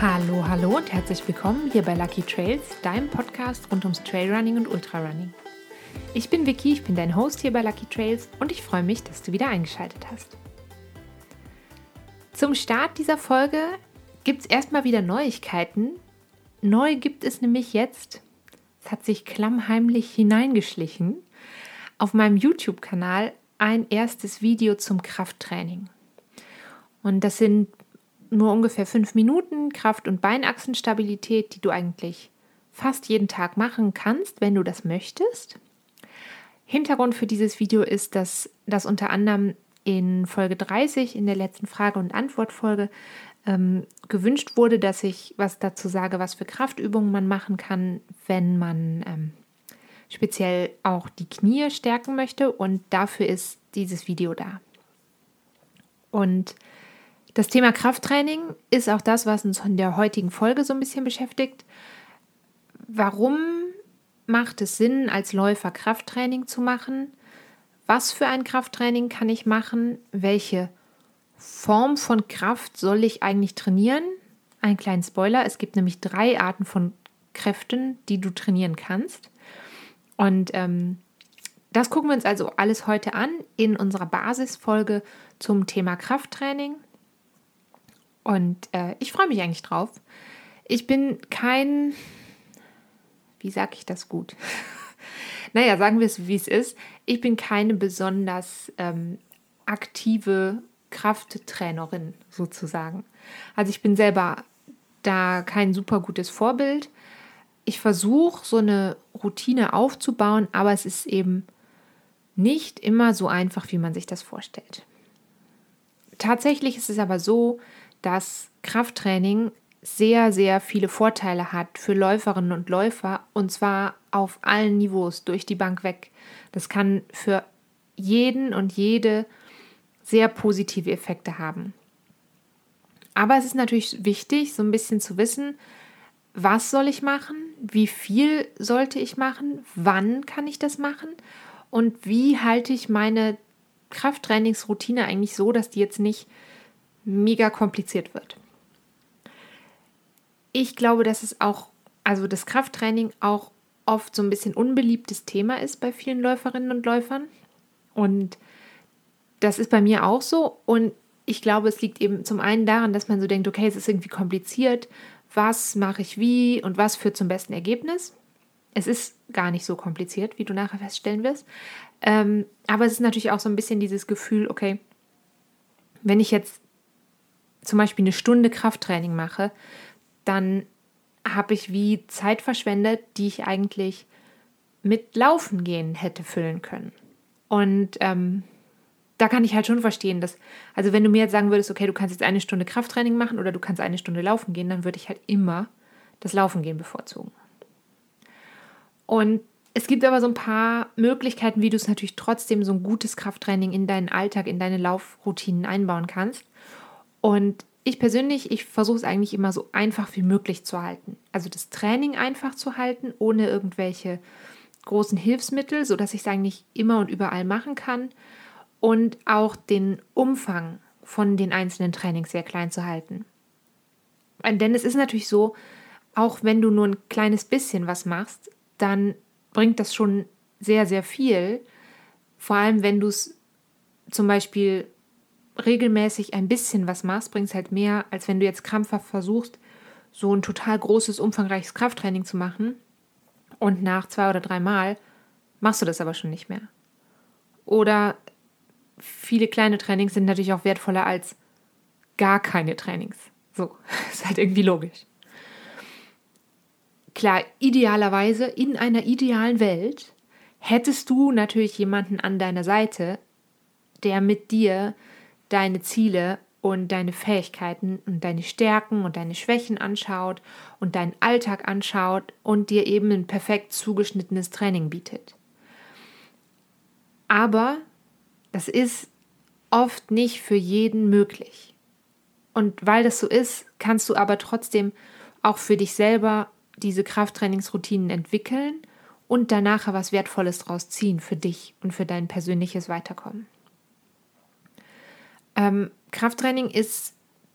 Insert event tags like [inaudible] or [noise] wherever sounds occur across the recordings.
Hallo, hallo und herzlich willkommen hier bei Lucky Trails, deinem Podcast rund ums Trailrunning und Ultrarunning. Ich bin Vicky, ich bin dein Host hier bei Lucky Trails und ich freue mich, dass du wieder eingeschaltet hast. Zum Start dieser Folge gibt es erstmal wieder Neuigkeiten. Neu gibt es nämlich jetzt, es hat sich klammheimlich hineingeschlichen, auf meinem YouTube-Kanal ein erstes Video zum Krafttraining. Und das sind nur ungefähr fünf Minuten Kraft- und Beinachsenstabilität, die du eigentlich fast jeden Tag machen kannst, wenn du das möchtest. Hintergrund für dieses Video ist, dass das unter anderem in Folge 30, in der letzten Frage- und Antwortfolge, ähm, gewünscht wurde, dass ich was dazu sage, was für Kraftübungen man machen kann, wenn man ähm, speziell auch die Knie stärken möchte. Und dafür ist dieses Video da. Und das Thema Krafttraining ist auch das, was uns in der heutigen Folge so ein bisschen beschäftigt. Warum macht es Sinn, als Läufer Krafttraining zu machen? Was für ein Krafttraining kann ich machen? Welche Form von Kraft soll ich eigentlich trainieren? Ein kleinen Spoiler, es gibt nämlich drei Arten von Kräften, die du trainieren kannst. Und ähm, das gucken wir uns also alles heute an in unserer Basisfolge zum Thema Krafttraining. Und äh, ich freue mich eigentlich drauf. Ich bin kein, wie sage ich das gut? [laughs] naja, sagen wir es, wie es ist. Ich bin keine besonders ähm, aktive Krafttrainerin sozusagen. Also ich bin selber da kein super gutes Vorbild. Ich versuche so eine Routine aufzubauen, aber es ist eben nicht immer so einfach, wie man sich das vorstellt. Tatsächlich ist es aber so, dass Krafttraining sehr, sehr viele Vorteile hat für Läuferinnen und Läufer und zwar auf allen Niveaus durch die Bank weg. Das kann für jeden und jede sehr positive Effekte haben. Aber es ist natürlich wichtig, so ein bisschen zu wissen, was soll ich machen, wie viel sollte ich machen, wann kann ich das machen und wie halte ich meine Krafttrainingsroutine eigentlich so, dass die jetzt nicht mega kompliziert wird. Ich glaube, dass es auch, also das Krafttraining auch oft so ein bisschen unbeliebtes Thema ist bei vielen Läuferinnen und Läufern. Und das ist bei mir auch so. Und ich glaube, es liegt eben zum einen daran, dass man so denkt, okay, es ist irgendwie kompliziert. Was mache ich wie und was führt zum besten Ergebnis? Es ist gar nicht so kompliziert, wie du nachher feststellen wirst. Ähm, aber es ist natürlich auch so ein bisschen dieses Gefühl, okay, wenn ich jetzt zum Beispiel eine Stunde Krafttraining mache, dann habe ich wie Zeit verschwendet, die ich eigentlich mit Laufen gehen hätte füllen können. Und ähm, da kann ich halt schon verstehen, dass, also wenn du mir jetzt sagen würdest, okay, du kannst jetzt eine Stunde Krafttraining machen oder du kannst eine Stunde laufen gehen, dann würde ich halt immer das Laufen gehen bevorzugen. Und es gibt aber so ein paar Möglichkeiten, wie du es natürlich trotzdem so ein gutes Krafttraining in deinen Alltag, in deine Laufroutinen einbauen kannst. Und ich persönlich, ich versuche es eigentlich immer so einfach wie möglich zu halten. Also das Training einfach zu halten, ohne irgendwelche großen Hilfsmittel, sodass ich es eigentlich immer und überall machen kann. Und auch den Umfang von den einzelnen Trainings sehr klein zu halten. Denn es ist natürlich so, auch wenn du nur ein kleines bisschen was machst, dann bringt das schon sehr, sehr viel. Vor allem, wenn du es zum Beispiel regelmäßig ein bisschen was machst, bringt es halt mehr, als wenn du jetzt krampfhaft versuchst, so ein total großes, umfangreiches Krafttraining zu machen und nach zwei oder drei Mal machst du das aber schon nicht mehr. Oder viele kleine Trainings sind natürlich auch wertvoller als gar keine Trainings. So, [laughs] ist halt irgendwie logisch. Klar, idealerweise in einer idealen Welt hättest du natürlich jemanden an deiner Seite, der mit dir deine Ziele und deine Fähigkeiten und deine Stärken und deine Schwächen anschaut und deinen Alltag anschaut und dir eben ein perfekt zugeschnittenes Training bietet. Aber das ist oft nicht für jeden möglich. Und weil das so ist, kannst du aber trotzdem auch für dich selber diese Krafttrainingsroutinen entwickeln und danach was Wertvolles draus ziehen für dich und für dein persönliches Weiterkommen. Ähm, Krafttraining ist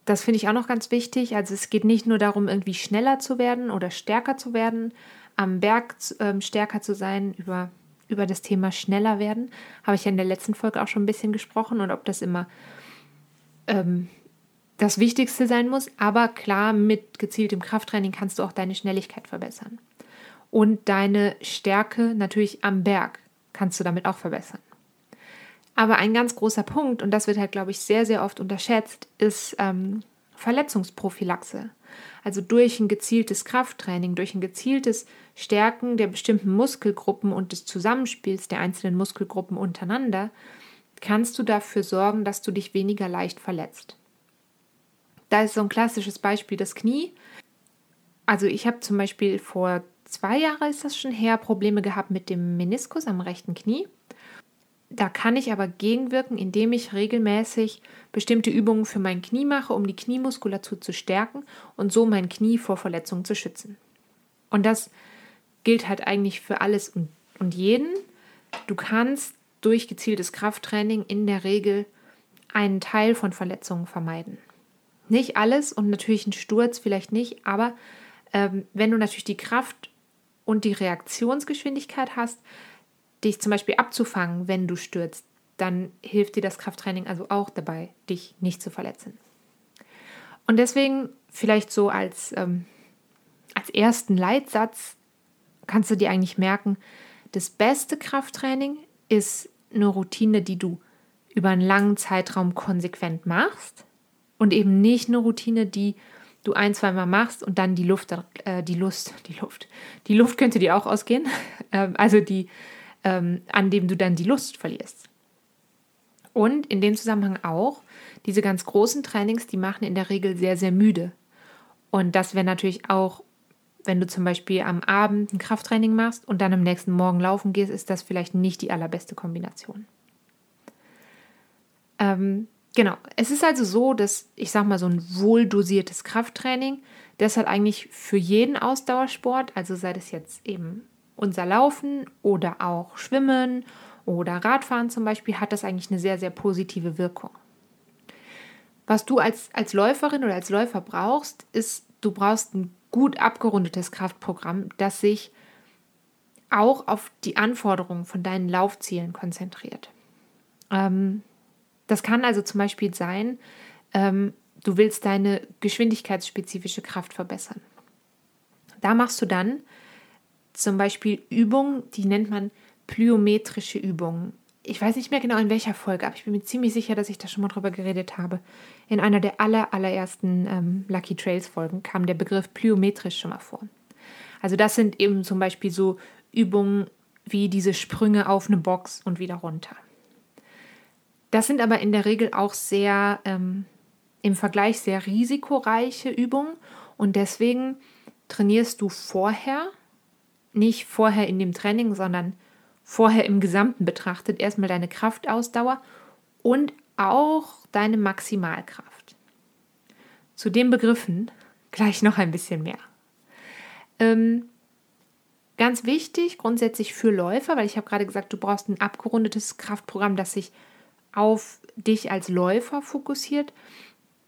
das finde ich auch noch ganz wichtig. Also es geht nicht nur darum, irgendwie schneller zu werden oder stärker zu werden, am Berg ähm, stärker zu sein, über, über das Thema schneller werden. Habe ich ja in der letzten Folge auch schon ein bisschen gesprochen und ob das immer ähm, das Wichtigste sein muss. Aber klar, mit gezieltem Krafttraining kannst du auch deine Schnelligkeit verbessern. Und deine Stärke natürlich am Berg kannst du damit auch verbessern. Aber ein ganz großer Punkt, und das wird halt, glaube ich, sehr, sehr oft unterschätzt, ist ähm, Verletzungsprophylaxe. Also durch ein gezieltes Krafttraining, durch ein gezieltes Stärken der bestimmten Muskelgruppen und des Zusammenspiels der einzelnen Muskelgruppen untereinander, kannst du dafür sorgen, dass du dich weniger leicht verletzt. Da ist so ein klassisches Beispiel das Knie. Also ich habe zum Beispiel vor zwei Jahren ist das schon her Probleme gehabt mit dem Meniskus am rechten Knie. Da kann ich aber gegenwirken, indem ich regelmäßig bestimmte Übungen für mein Knie mache, um die Kniemuskulatur zu stärken und so mein Knie vor Verletzungen zu schützen. Und das gilt halt eigentlich für alles und, jeden. Du kannst durch gezieltes Krafttraining in der Regel einen Teil von Verletzungen vermeiden. Nicht alles und natürlich ein Sturz vielleicht nicht, aber ähm, wenn du natürlich die Kraft und die Reaktionsgeschwindigkeit hast, dich zum Beispiel abzufangen, wenn du stürzt, dann hilft dir das Krafttraining also auch dabei, dich nicht zu verletzen. Und deswegen vielleicht so als, ähm, als ersten Leitsatz kannst du dir eigentlich merken, das beste Krafttraining ist eine Routine, die du über einen langen Zeitraum konsequent machst und eben nicht eine Routine, die du ein, zweimal machst und dann die Luft, äh, die Lust, die Luft, die Luft könnte dir auch ausgehen, [laughs] äh, also die ähm, an dem du dann die Lust verlierst. Und in dem Zusammenhang auch, diese ganz großen Trainings, die machen in der Regel sehr, sehr müde. Und das wäre natürlich auch, wenn du zum Beispiel am Abend ein Krafttraining machst und dann am nächsten Morgen laufen gehst, ist das vielleicht nicht die allerbeste Kombination. Ähm, genau, es ist also so, dass ich sag mal, so ein wohldosiertes Krafttraining, das hat eigentlich für jeden Ausdauersport, also sei das jetzt eben unser Laufen oder auch Schwimmen oder Radfahren zum Beispiel hat das eigentlich eine sehr, sehr positive Wirkung. Was du als, als Läuferin oder als Läufer brauchst, ist, du brauchst ein gut abgerundetes Kraftprogramm, das sich auch auf die Anforderungen von deinen Laufzielen konzentriert. Ähm, das kann also zum Beispiel sein, ähm, du willst deine geschwindigkeitsspezifische Kraft verbessern. Da machst du dann zum Beispiel Übungen, die nennt man plyometrische Übungen. Ich weiß nicht mehr genau in welcher Folge, aber ich bin mir ziemlich sicher, dass ich da schon mal drüber geredet habe. In einer der aller, allerersten ähm, Lucky Trails Folgen kam der Begriff plyometrisch schon mal vor. Also das sind eben zum Beispiel so Übungen wie diese Sprünge auf eine Box und wieder runter. Das sind aber in der Regel auch sehr ähm, im Vergleich sehr risikoreiche Übungen und deswegen trainierst du vorher nicht vorher in dem Training, sondern vorher im Gesamten betrachtet erstmal deine Kraftausdauer und auch deine Maximalkraft. Zu den Begriffen gleich noch ein bisschen mehr. Ähm, ganz wichtig grundsätzlich für Läufer, weil ich habe gerade gesagt, du brauchst ein abgerundetes Kraftprogramm, das sich auf dich als Läufer fokussiert.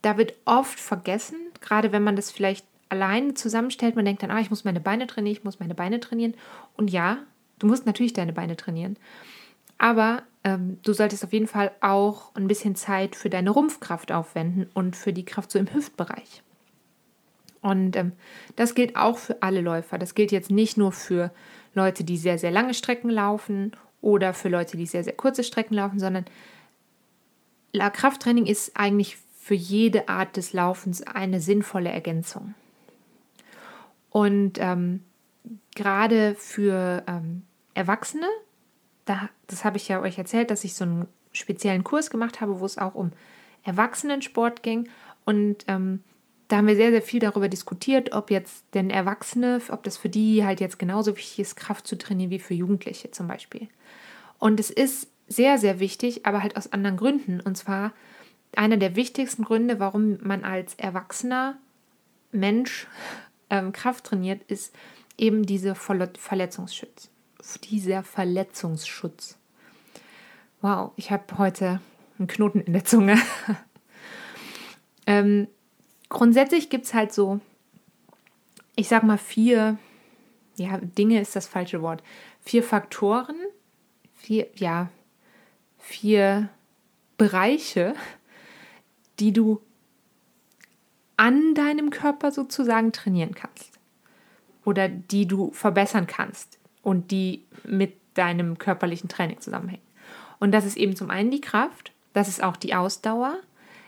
Da wird oft vergessen, gerade wenn man das vielleicht alleine zusammenstellt, man denkt dann, ah, ich muss meine Beine trainieren, ich muss meine Beine trainieren. Und ja, du musst natürlich deine Beine trainieren. Aber ähm, du solltest auf jeden Fall auch ein bisschen Zeit für deine Rumpfkraft aufwenden und für die Kraft so im Hüftbereich. Und ähm, das gilt auch für alle Läufer. Das gilt jetzt nicht nur für Leute, die sehr, sehr lange Strecken laufen oder für Leute, die sehr, sehr kurze Strecken laufen, sondern Krafttraining ist eigentlich für jede Art des Laufens eine sinnvolle Ergänzung. Und ähm, gerade für ähm, Erwachsene, da, das habe ich ja euch erzählt, dass ich so einen speziellen Kurs gemacht habe, wo es auch um Erwachsenensport ging. Und ähm, da haben wir sehr, sehr viel darüber diskutiert, ob jetzt denn Erwachsene, ob das für die halt jetzt genauso wichtig ist, Kraft zu trainieren wie für Jugendliche zum Beispiel. Und es ist sehr, sehr wichtig, aber halt aus anderen Gründen. Und zwar einer der wichtigsten Gründe, warum man als erwachsener Mensch ähm, Kraft trainiert, ist eben diese Verletzungsschutz. Dieser Verletzungsschutz. Wow, ich habe heute einen Knoten in der Zunge. [laughs] ähm, grundsätzlich gibt es halt so, ich sag mal, vier, ja, Dinge ist das falsche Wort, vier Faktoren, vier, ja, vier Bereiche, die du an deinem Körper sozusagen trainieren kannst oder die du verbessern kannst und die mit deinem körperlichen Training zusammenhängen. Und das ist eben zum einen die Kraft, das ist auch die Ausdauer,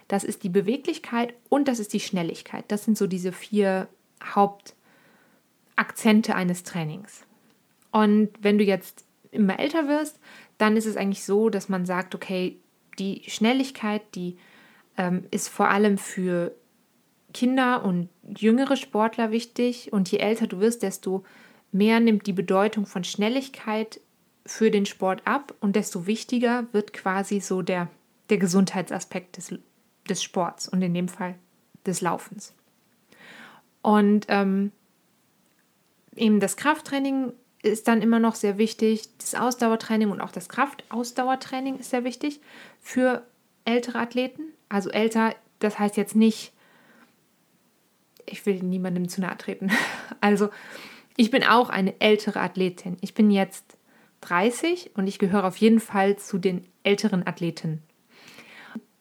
das ist die Beweglichkeit und das ist die Schnelligkeit. Das sind so diese vier Hauptakzente eines Trainings. Und wenn du jetzt immer älter wirst, dann ist es eigentlich so, dass man sagt, okay, die Schnelligkeit, die ähm, ist vor allem für Kinder und jüngere Sportler wichtig. Und je älter du wirst, desto mehr nimmt die Bedeutung von Schnelligkeit für den Sport ab und desto wichtiger wird quasi so der, der Gesundheitsaspekt des, des Sports und in dem Fall des Laufens. Und ähm, eben das Krafttraining ist dann immer noch sehr wichtig. Das Ausdauertraining und auch das Kraftausdauertraining ist sehr wichtig für ältere Athleten. Also älter, das heißt jetzt nicht, ich will niemandem zu nahe treten. [laughs] Also ich bin auch eine ältere Athletin. Ich bin jetzt 30 und ich gehöre auf jeden Fall zu den älteren Athleten.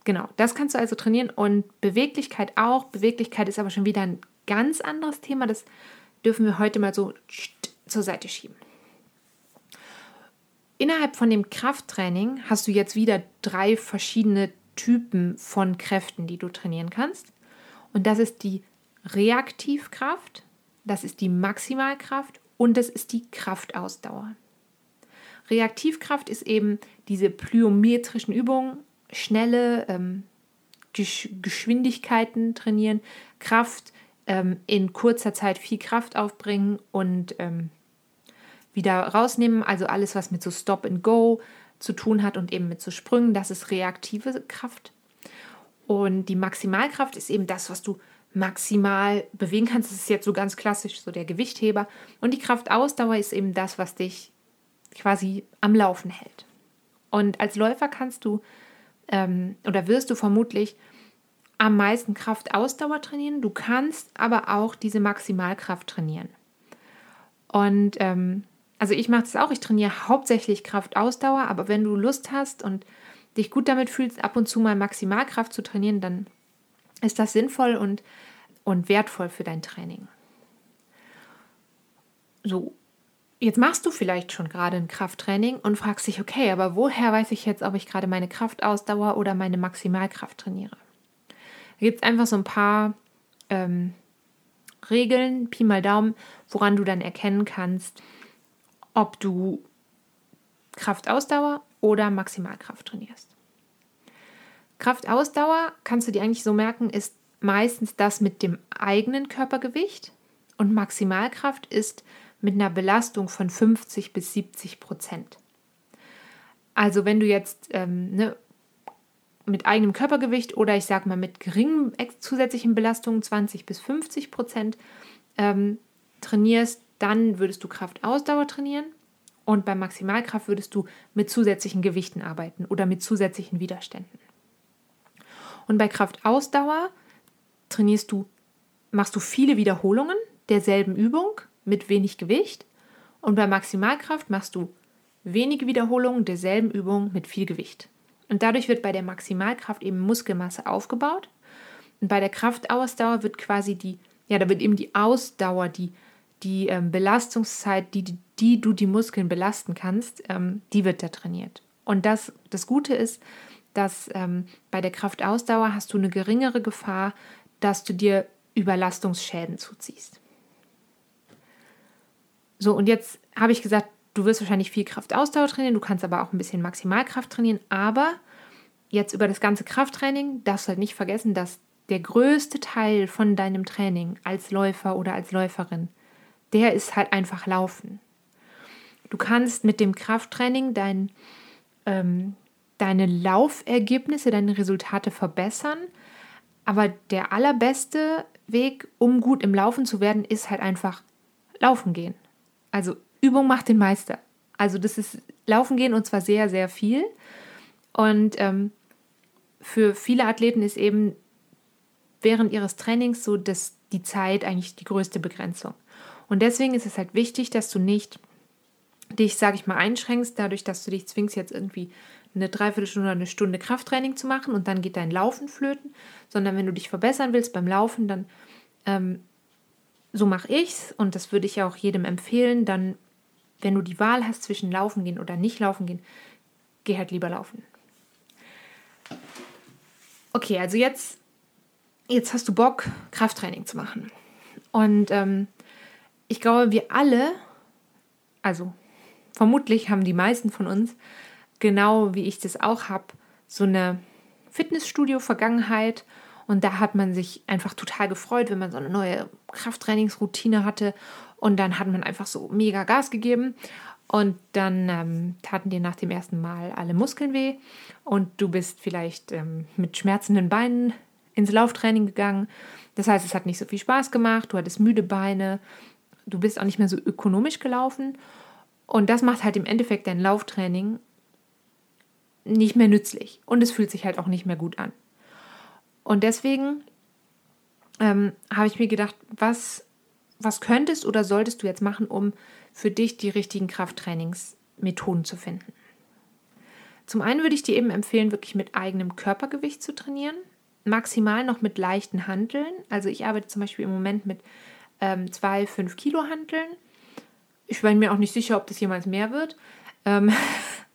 Genau, das kannst du also trainieren und Beweglichkeit auch. Beweglichkeit ist aber schon wieder ein ganz anderes Thema. Das dürfen wir heute mal so zur Seite schieben. Innerhalb von dem Krafttraining hast du jetzt wieder drei verschiedene Typen von Kräften, die du trainieren kannst. Und das ist die Reaktivkraft, das ist die Maximalkraft und das ist die Kraftausdauer. Reaktivkraft ist eben diese plyometrischen Übungen, schnelle ähm, Geschwindigkeiten trainieren, Kraft ähm, in kurzer Zeit viel Kraft aufbringen und ähm, wieder rausnehmen. Also alles, was mit so Stop and Go zu tun hat und eben mit so Sprüngen, das ist reaktive Kraft. Und die Maximalkraft ist eben das, was du maximal bewegen kannst. Das ist jetzt so ganz klassisch so der Gewichtheber. Und die Kraftausdauer ist eben das, was dich quasi am Laufen hält. Und als Läufer kannst du ähm, oder wirst du vermutlich am meisten Kraftausdauer trainieren. Du kannst aber auch diese Maximalkraft trainieren. Und ähm, also ich mache das auch. Ich trainiere hauptsächlich Kraftausdauer, aber wenn du Lust hast und dich gut damit fühlst, ab und zu mal Maximalkraft zu trainieren, dann ist das sinnvoll und, und wertvoll für dein Training. So, jetzt machst du vielleicht schon gerade ein Krafttraining und fragst dich, okay, aber woher weiß ich jetzt, ob ich gerade meine Kraftausdauer oder meine Maximalkraft trainiere? Da gibt es einfach so ein paar ähm, Regeln, Pi mal Daumen, woran du dann erkennen kannst, ob du Kraftausdauer oder Maximalkraft trainierst. Kraftausdauer, kannst du dir eigentlich so merken, ist meistens das mit dem eigenen Körpergewicht und Maximalkraft ist mit einer Belastung von 50 bis 70 Prozent. Also wenn du jetzt ähm, ne, mit eigenem Körpergewicht oder ich sage mal mit geringen zusätzlichen Belastungen 20 bis 50 Prozent ähm, trainierst, dann würdest du Kraftausdauer trainieren und bei Maximalkraft würdest du mit zusätzlichen Gewichten arbeiten oder mit zusätzlichen Widerständen. Und bei Kraftausdauer trainierst du, machst du viele Wiederholungen derselben Übung mit wenig Gewicht. Und bei Maximalkraft machst du wenige Wiederholungen derselben Übung mit viel Gewicht. Und dadurch wird bei der Maximalkraft eben Muskelmasse aufgebaut. Und bei der Kraftausdauer wird quasi die, ja, da wird eben die Ausdauer, die, die ähm, Belastungszeit, die, die, die, du die Muskeln belasten kannst, ähm, die wird da trainiert. Und das, das Gute ist, dass ähm, bei der Kraftausdauer hast du eine geringere Gefahr, dass du dir Überlastungsschäden zuziehst. So, und jetzt habe ich gesagt, du wirst wahrscheinlich viel Kraftausdauer trainieren, du kannst aber auch ein bisschen Maximalkraft trainieren, aber jetzt über das ganze Krafttraining darfst du halt nicht vergessen, dass der größte Teil von deinem Training als Läufer oder als Läuferin, der ist halt einfach Laufen. Du kannst mit dem Krafttraining dein, ähm, deine Laufergebnisse, deine Resultate verbessern. Aber der allerbeste Weg, um gut im Laufen zu werden, ist halt einfach laufen gehen. Also Übung macht den Meister. Also das ist laufen gehen und zwar sehr, sehr viel. Und ähm, für viele Athleten ist eben während ihres Trainings so das, die Zeit eigentlich die größte Begrenzung. Und deswegen ist es halt wichtig, dass du nicht dich, sage ich mal, einschränkst, dadurch, dass du dich zwingst, jetzt irgendwie eine Dreiviertelstunde oder eine Stunde Krafttraining zu machen und dann geht dein Laufen flöten, sondern wenn du dich verbessern willst beim Laufen, dann ähm, so mache ich's und das würde ich auch jedem empfehlen, dann, wenn du die Wahl hast zwischen Laufen gehen oder nicht laufen gehen, geh halt lieber laufen. Okay, also jetzt, jetzt hast du Bock, Krafttraining zu machen. Und ähm, ich glaube, wir alle, also vermutlich haben die meisten von uns, genau wie ich das auch habe, so eine Fitnessstudio-Vergangenheit. Und da hat man sich einfach total gefreut, wenn man so eine neue Krafttrainingsroutine hatte. Und dann hat man einfach so mega Gas gegeben. Und dann ähm, taten dir nach dem ersten Mal alle Muskeln weh. Und du bist vielleicht ähm, mit schmerzenden Beinen ins Lauftraining gegangen. Das heißt, es hat nicht so viel Spaß gemacht. Du hattest müde Beine. Du bist auch nicht mehr so ökonomisch gelaufen. Und das macht halt im Endeffekt dein Lauftraining nicht mehr nützlich. Und es fühlt sich halt auch nicht mehr gut an. Und deswegen ähm, habe ich mir gedacht, was, was könntest oder solltest du jetzt machen, um für dich die richtigen Krafttrainingsmethoden zu finden? Zum einen würde ich dir eben empfehlen, wirklich mit eigenem Körpergewicht zu trainieren. Maximal noch mit leichten Hanteln. Also ich arbeite zum Beispiel im Moment mit ähm, zwei 5 Kilo Hanteln. Ich bin mir auch nicht sicher, ob das jemals mehr wird. Ähm, [laughs]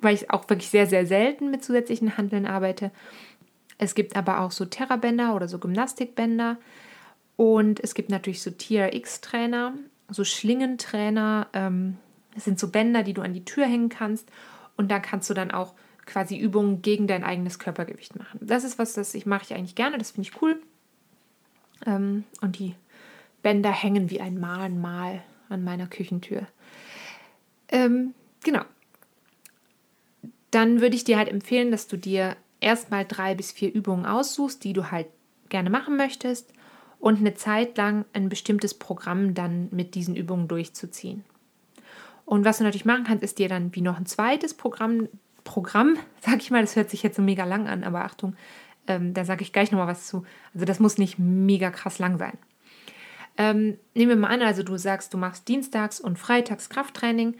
weil ich auch wirklich sehr, sehr selten mit zusätzlichen Handeln arbeite. Es gibt aber auch so Terrabänder oder so Gymnastikbänder. Und es gibt natürlich so TRX-Trainer, so Schlingentrainer. Ähm, das sind so Bänder, die du an die Tür hängen kannst. Und da kannst du dann auch quasi Übungen gegen dein eigenes Körpergewicht machen. Das ist was, das ich mache ich eigentlich gerne. Das finde ich cool. Ähm, und die Bänder hängen wie ein Mahnmal an meiner Küchentür. Ähm, genau. Dann würde ich dir halt empfehlen, dass du dir erstmal drei bis vier Übungen aussuchst, die du halt gerne machen möchtest und eine Zeit lang ein bestimmtes Programm dann mit diesen Übungen durchzuziehen. Und was du natürlich machen kannst, ist dir dann wie noch ein zweites Programm, Programm, [laughs] sag ich mal, das hört sich jetzt so mega lang an, aber Achtung, ähm, da sage ich gleich nochmal was zu. Also das muss nicht mega krass lang sein. Ähm, nehmen wir mal an, also du sagst, du machst dienstags und freitags Krafttraining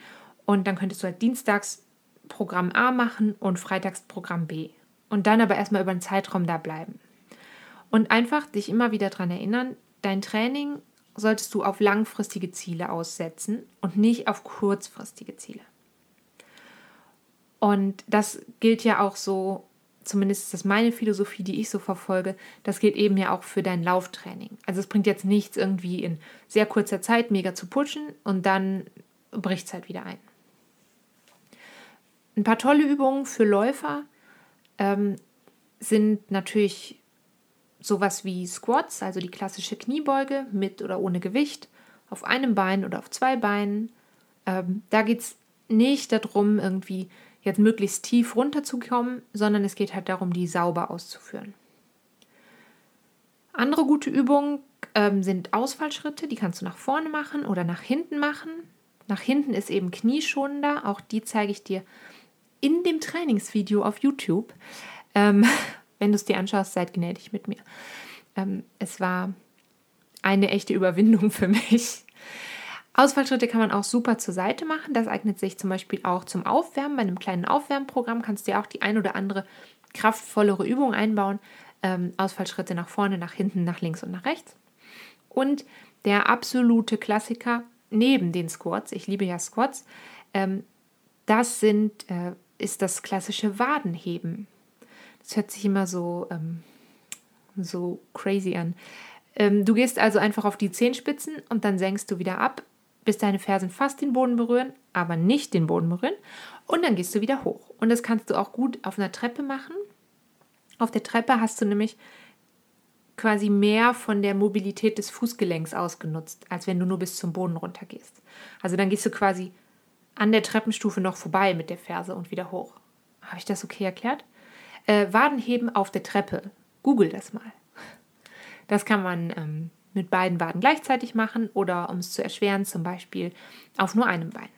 und dann könntest du halt dienstags Programm A machen und freitags Programm B und dann aber erstmal über einen Zeitraum da bleiben. Und einfach dich immer wieder daran erinnern, dein Training solltest du auf langfristige Ziele aussetzen und nicht auf kurzfristige Ziele. Und das gilt ja auch so, zumindest ist das meine Philosophie, die ich so verfolge, das gilt eben ja auch für dein Lauftraining. Also es bringt jetzt nichts irgendwie in sehr kurzer Zeit mega zu pushen und dann bricht es halt wieder ein. Ein paar tolle Übungen für Läufer ähm, sind natürlich sowas wie Squats, also die klassische Kniebeuge mit oder ohne Gewicht, auf einem Bein oder auf zwei Beinen. Ähm, da geht es nicht darum, irgendwie jetzt möglichst tief runterzukommen, sondern es geht halt darum, die sauber auszuführen. Andere gute Übungen ähm, sind Ausfallschritte, die kannst du nach vorne machen oder nach hinten machen. Nach hinten ist eben knieschonender, auch die zeige ich dir in dem Trainingsvideo auf YouTube. Ähm, [laughs] wenn du es dir anschaust, seid gnädig mit mir. Ähm, es war eine echte Überwindung für mich. Ausfallschritte kann man auch super zur Seite machen. Das eignet sich zum Beispiel auch zum Aufwärmen. Bei einem kleinen Aufwärmprogramm kannst du ja auch die ein oder andere kraftvollere Übung einbauen. Ähm, Ausfallschritte nach vorne, nach hinten, nach links und nach rechts. Und der absolute Klassiker neben den Squats, ich liebe ja Squats, ähm, das sind äh, ist das klassische Wadenheben. Das hört sich immer so, ähm, so crazy an. Ähm, du gehst also einfach auf die Zehenspitzen und dann senkst du wieder ab, bis deine Fersen fast den Boden berühren, aber nicht den Boden berühren. Und dann gehst du wieder hoch. Und das kannst du auch gut auf einer Treppe machen. Auf der Treppe hast du nämlich quasi mehr von der Mobilität des Fußgelenks ausgenutzt, als wenn du nur bis zum Boden runter gehst. Also dann gehst du quasi an der Treppenstufe noch vorbei mit der Ferse und wieder hoch. Habe ich das okay erklärt? Äh, Wadenheben auf der Treppe. Google das mal. Das kann man ähm, mit beiden Waden gleichzeitig machen oder, um es zu erschweren, zum Beispiel auf nur einem Bein.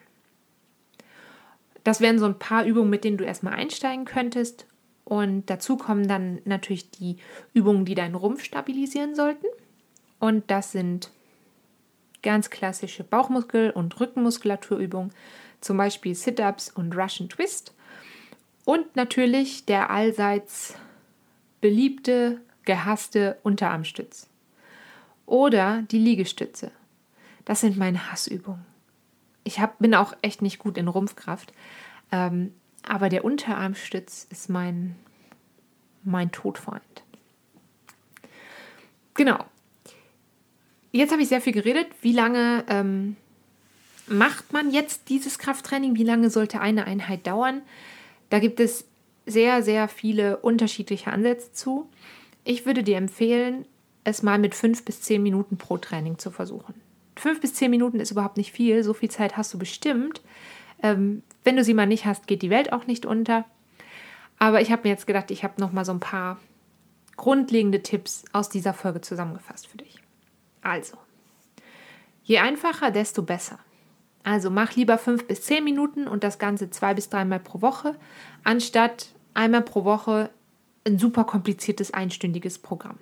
Das wären so ein paar Übungen, mit denen du erstmal einsteigen könntest. Und dazu kommen dann natürlich die Übungen, die deinen Rumpf stabilisieren sollten. Und das sind ganz klassische Bauchmuskel- und Rückenmuskulaturübungen, zum Beispiel Sit-ups und Russian Twist. Und natürlich der allseits beliebte, gehasste Unterarmstütz. Oder die Liegestütze. Das sind meine Hassübungen. Ich hab, bin auch echt nicht gut in Rumpfkraft. Ähm, aber der Unterarmstütz ist mein, mein Todfeind. Genau. Jetzt habe ich sehr viel geredet. Wie lange ähm, macht man jetzt dieses Krafttraining? Wie lange sollte eine Einheit dauern? Da gibt es sehr, sehr viele unterschiedliche Ansätze zu. Ich würde dir empfehlen, es mal mit fünf bis zehn Minuten pro Training zu versuchen. Fünf bis zehn Minuten ist überhaupt nicht viel, so viel Zeit hast du bestimmt. Ähm, wenn du sie mal nicht hast, geht die Welt auch nicht unter. Aber ich habe mir jetzt gedacht, ich habe noch mal so ein paar grundlegende Tipps aus dieser Folge zusammengefasst für dich. Also, je einfacher, desto besser. Also mach lieber fünf bis zehn Minuten und das Ganze zwei bis dreimal pro Woche, anstatt einmal pro Woche ein super kompliziertes einstündiges Programm.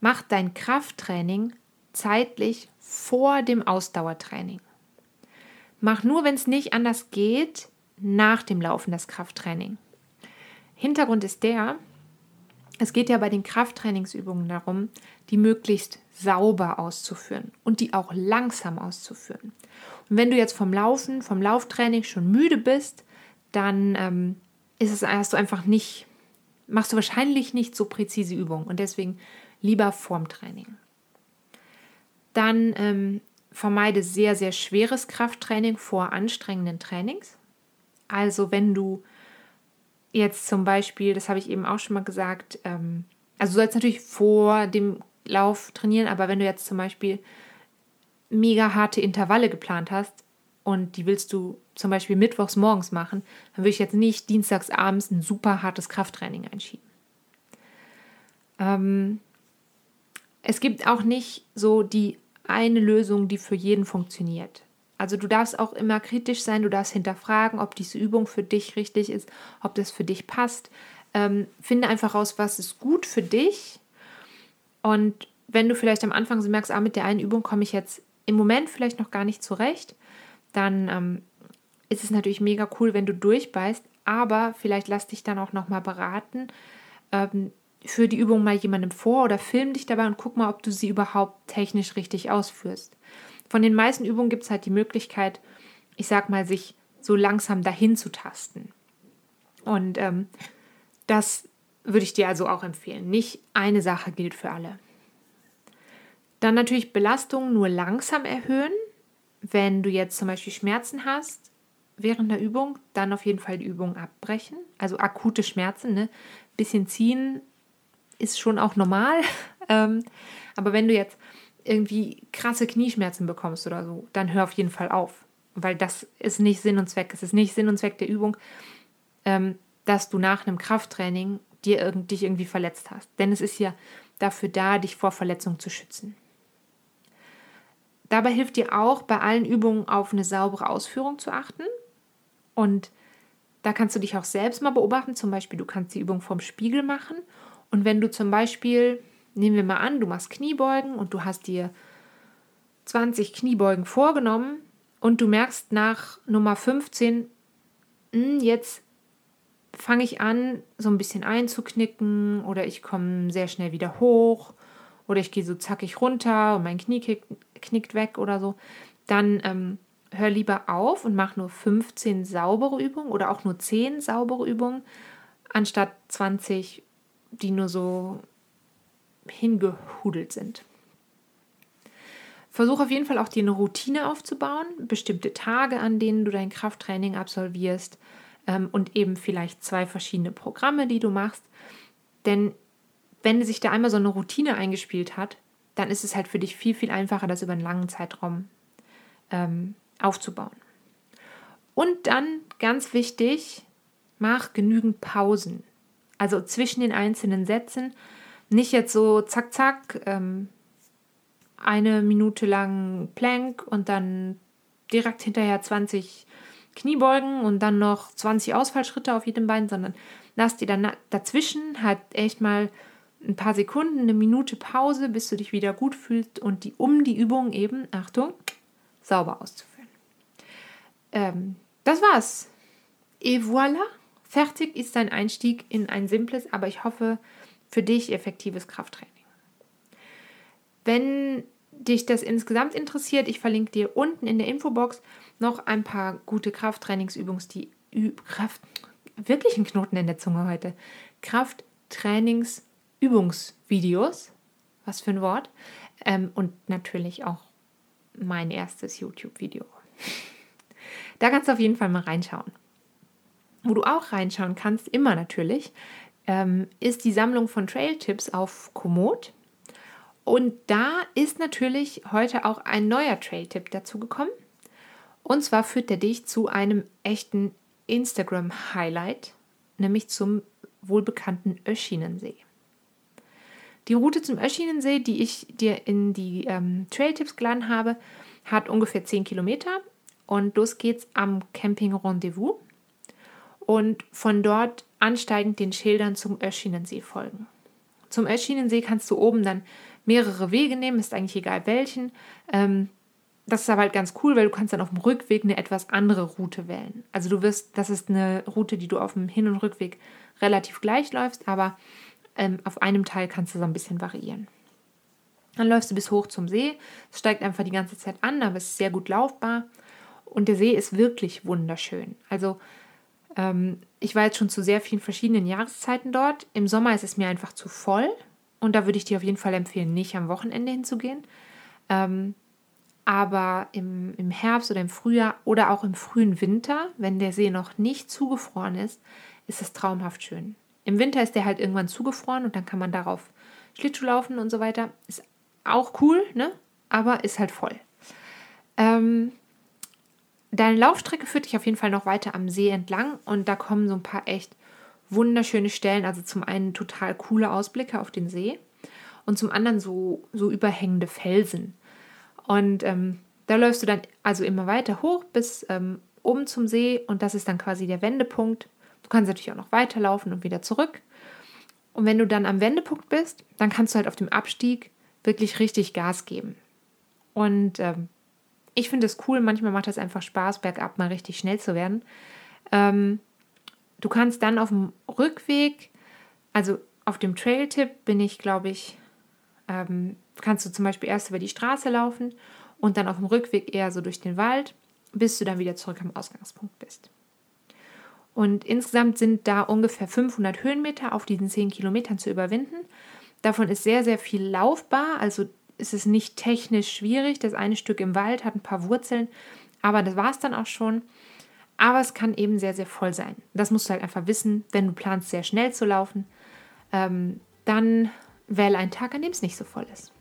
Mach dein Krafttraining zeitlich vor dem Ausdauertraining. Mach nur, wenn es nicht anders geht, nach dem Laufen das Krafttraining. Hintergrund ist der, es geht ja bei den Krafttrainingsübungen darum, die möglichst sauber auszuführen und die auch langsam auszuführen. Und wenn du jetzt vom Laufen, vom Lauftraining schon müde bist, dann ähm, ist es, hast du einfach nicht, machst du wahrscheinlich nicht so präzise Übungen und deswegen lieber vorm Training. Dann ähm, vermeide sehr, sehr schweres Krafttraining vor anstrengenden Trainings. Also wenn du jetzt zum Beispiel, das habe ich eben auch schon mal gesagt, ähm, also du sollst natürlich vor dem Lauf trainieren, aber wenn du jetzt zum Beispiel mega harte Intervalle geplant hast und die willst du zum Beispiel mittwochs morgens machen, dann würde ich jetzt nicht dienstags abends ein super hartes Krafttraining einschieben. Ähm, es gibt auch nicht so die eine Lösung, die für jeden funktioniert. Also du darfst auch immer kritisch sein, du darfst hinterfragen, ob diese Übung für dich richtig ist, ob das für dich passt. Ähm, finde einfach raus, was ist gut für dich. Und wenn du vielleicht am Anfang so merkst, ah, mit der einen Übung komme ich jetzt im Moment vielleicht noch gar nicht zurecht, dann ähm, ist es natürlich mega cool, wenn du durchbeißt, aber vielleicht lass dich dann auch nochmal beraten. Ähm, für die Übung mal jemandem vor oder film dich dabei und guck mal, ob du sie überhaupt technisch richtig ausführst. Von den meisten Übungen gibt es halt die Möglichkeit, ich sag mal, sich so langsam dahin zu tasten. Und ähm, das würde ich dir also auch empfehlen. Nicht eine Sache gilt für alle. Dann natürlich Belastung nur langsam erhöhen. Wenn du jetzt zum Beispiel Schmerzen hast während der Übung, dann auf jeden Fall die Übung abbrechen. Also akute Schmerzen, ne? Bisschen ziehen ist schon auch normal. [laughs] ähm, aber wenn du jetzt irgendwie krasse Knieschmerzen bekommst oder so, dann hör auf jeden Fall auf. Weil das ist nicht Sinn und Zweck. Es ist nicht Sinn und Zweck der Übung, ähm, dass du nach einem Krafttraining dir irg dich irgendwie verletzt hast. Denn es ist ja dafür da, dich vor Verletzungen zu schützen. Dabei hilft dir auch, bei allen Übungen auf eine saubere Ausführung zu achten. Und da kannst du dich auch selbst mal beobachten. Zum Beispiel, du kannst die Übung vorm Spiegel machen. Und wenn du zum Beispiel nehmen wir mal an, du machst Kniebeugen und du hast dir 20 Kniebeugen vorgenommen und du merkst nach Nummer 15, hm, jetzt fange ich an, so ein bisschen einzuknicken oder ich komme sehr schnell wieder hoch oder ich gehe so zackig runter und mein Knie knickt, weg oder so, dann ähm, hör lieber auf und mach nur 15 saubere Übungen oder auch nur 10 saubere Übungen, anstatt 20, die nur so hingehudelt sind. Versuch auf jeden Fall auch dir eine Routine aufzubauen, bestimmte Tage, an denen du dein Krafttraining absolvierst ähm, und eben vielleicht zwei verschiedene Programme, die du machst. Denn wenn sich da einmal so eine Routine eingespielt hat, dann ist es halt für dich viel, viel einfacher, das über einen langen Zeitraum ähm, aufzubauen. Und dann ganz wichtig, mach genügend Pausen. Also zwischen den einzelnen Sätzen nicht jetzt so zack, zack, ähm, eine Minute lang Plank und dann direkt hinterher 20 Kniebeugen und dann noch 20 Ausfallschritte auf jedem Bein, sondern lass dir dann dazwischen halt echt mal ein paar Sekunden, eine Minute Pause, bis du dich wieder gut fühlst und die, um die Übung eben, Achtung, sauber auszuführen. Ähm, das war's. Et voilà, fertig ist dein Einstieg in ein simples, aber ich hoffe für dich effektives Krafttraining. Wenn dich das insgesamt interessiert, ich verlinke dir unten in der Infobox noch ein paar gute Krafttrainingsübungs, die Ü Kraft, wirklich ein Knoten in der Zunge heute. Krafttrainingsübungsvideos, was für ein Wort, ähm, und natürlich auch mein erstes YouTube-Video. Da kannst du auf jeden Fall mal reinschauen. Wo du auch reinschauen kannst, immer natürlich, ähm, ist die Sammlung von Trail-Tipps auf Komoot. Und da ist natürlich heute auch ein neuer Trail-Tipp dazu gekommen. Und zwar führt er dich zu einem echten Instagram-Highlight, nämlich zum wohlbekannten Öschinensee. Die Route zum Öschinensee, die ich dir in die ähm, Trail-Tipps geladen habe, hat ungefähr 10 Kilometer und los geht's am Camping Rendezvous und von dort ansteigend den Schildern zum Öschinensee folgen. Zum Öschinensee kannst du oben dann mehrere Wege nehmen, ist eigentlich egal welchen. Ähm, das ist aber halt ganz cool, weil du kannst dann auf dem Rückweg eine etwas andere Route wählen. Also du wirst, das ist eine Route, die du auf dem Hin- und Rückweg relativ gleich läufst, aber ähm, auf einem Teil kannst du so ein bisschen variieren. Dann läufst du bis hoch zum See. Es steigt einfach die ganze Zeit an, aber es ist sehr gut laufbar. Und der See ist wirklich wunderschön. Also ähm, ich war jetzt schon zu sehr vielen verschiedenen Jahreszeiten dort. Im Sommer ist es mir einfach zu voll. Und da würde ich dir auf jeden Fall empfehlen, nicht am Wochenende hinzugehen. Ähm, aber im, im Herbst oder im Frühjahr oder auch im frühen Winter, wenn der See noch nicht zugefroren ist, ist es traumhaft schön. Im Winter ist der halt irgendwann zugefroren und dann kann man darauf Schlittschuh laufen und so weiter. Ist auch cool, ne? Aber ist halt voll. Ähm, deine Laufstrecke führt dich auf jeden Fall noch weiter am See entlang und da kommen so ein paar echt wunderschöne Stellen. Also zum einen total coole Ausblicke auf den See und zum anderen so, so überhängende Felsen. Und ähm, da läufst du dann also immer weiter hoch bis ähm, oben zum See und das ist dann quasi der Wendepunkt Du kannst natürlich auch noch weiterlaufen und wieder zurück. Und wenn du dann am Wendepunkt bist, dann kannst du halt auf dem Abstieg wirklich richtig Gas geben. Und ähm, ich finde es cool, manchmal macht es einfach Spaß, bergab mal richtig schnell zu werden. Ähm, du kannst dann auf dem Rückweg, also auf dem Trail-Tipp bin ich, glaube ich, ähm, kannst du zum Beispiel erst über die Straße laufen und dann auf dem Rückweg eher so durch den Wald, bis du dann wieder zurück am Ausgangspunkt bist. Und insgesamt sind da ungefähr 500 Höhenmeter auf diesen 10 Kilometern zu überwinden. Davon ist sehr, sehr viel laufbar, also ist es nicht technisch schwierig. Das eine Stück im Wald hat ein paar Wurzeln, aber das war es dann auch schon. Aber es kann eben sehr, sehr voll sein. Das musst du halt einfach wissen, wenn du planst, sehr schnell zu laufen. Ähm, dann wähle einen Tag, an dem es nicht so voll ist.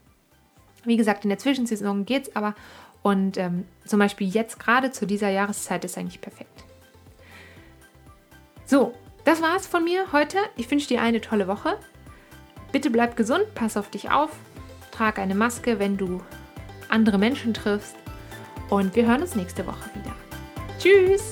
Wie gesagt, in der Zwischensaison geht es aber. Und ähm, zum Beispiel jetzt gerade zu dieser Jahreszeit ist eigentlich perfekt. So, das war's von mir heute. Ich wünsche dir eine tolle Woche. Bitte bleib gesund, pass auf dich auf, trag eine Maske, wenn du andere Menschen triffst und wir hören uns nächste Woche wieder. Tschüss!